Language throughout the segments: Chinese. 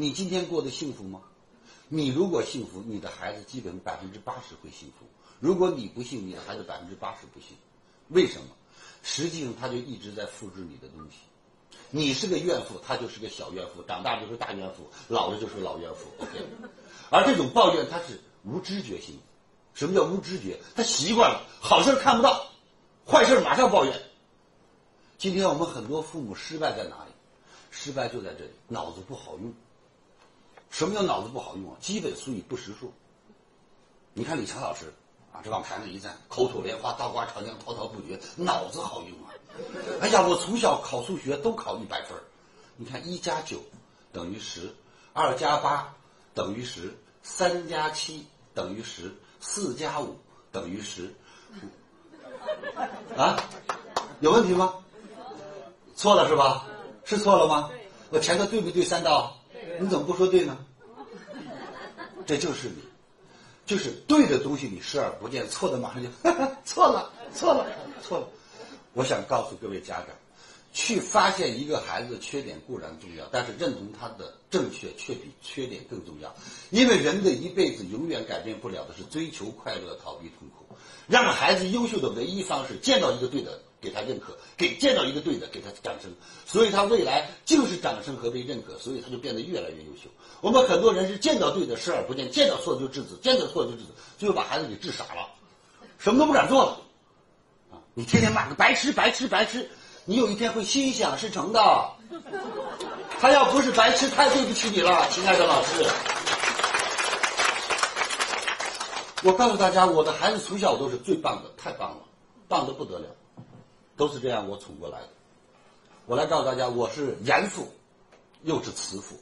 你今天过得幸福吗？你如果幸福，你的孩子基本百分之八十会幸福；如果你不幸，你的孩子百分之八十不幸。为什么？实际上他就一直在复制你的东西。你是个怨妇，他就是个小怨妇，长大就是大怨妇，老了就是老怨妇。而这种抱怨他是无知觉性。什么叫无知觉？他习惯了，好事看不到，坏事马上抱怨。今天我们很多父母失败在哪里？失败就在这里，脑子不好用。什么叫脑子不好用啊？基本术语不识数。你看李强老师啊，这往台上一站，口吐莲花，倒挂长江，滔滔不绝，脑子好用啊！哎呀，我从小考数学都考一百分你看，一加九等于十，二加八等于十，三加七等于十，四加五等于十。啊，有问题吗？错了是吧？是错了吗？我前头对不对三道？你怎么不说对呢？这就是你，就是对的东西你视而不见，错的马上就错了，错了，错了。我想告诉各位家长，去发现一个孩子的缺点固然重要，但是认同他的正确却比缺点更重要。因为人的一辈子永远改变不了的是追求快乐，逃避痛苦。让孩子优秀的唯一方式，见到一个对的给他认可，给见到一个对的给他掌声。所以他未来就是掌声和被认可，所以他就变得越来越优秀。我们很多人是见到对的视而不见，见到错就制止，见到错就制止，最后把孩子给治傻了，什么都不敢做了。啊你天天骂个白痴白痴白痴，你有一天会心想事成的。他要不是白痴，太对不起你了，亲爱的老师。我告诉大家，我的孩子从小都是最棒的，太棒了，棒的不得了，都是这样我宠过来的。我来告诉大家，我是严父，又是慈父。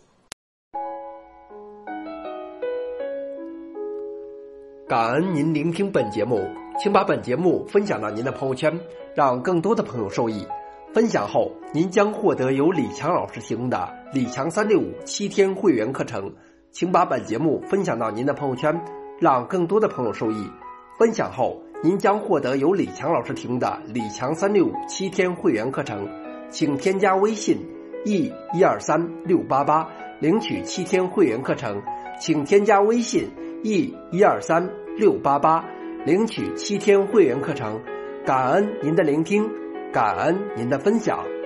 感恩您聆听本节目。请把本节目分享到您的朋友圈，让更多的朋友受益。分享后，您将获得由李强老师提供的李强三六五七天会员课程。请把本节目分享到您的朋友圈，让更多的朋友受益。分享后，您将获得由李强老师提供的李强三六五七天会员课程。请添加微信 e 一二三六八八领取七天会员课程。请添加微信 e 一二三六八八。领取七天会员课程，感恩您的聆听，感恩您的分享。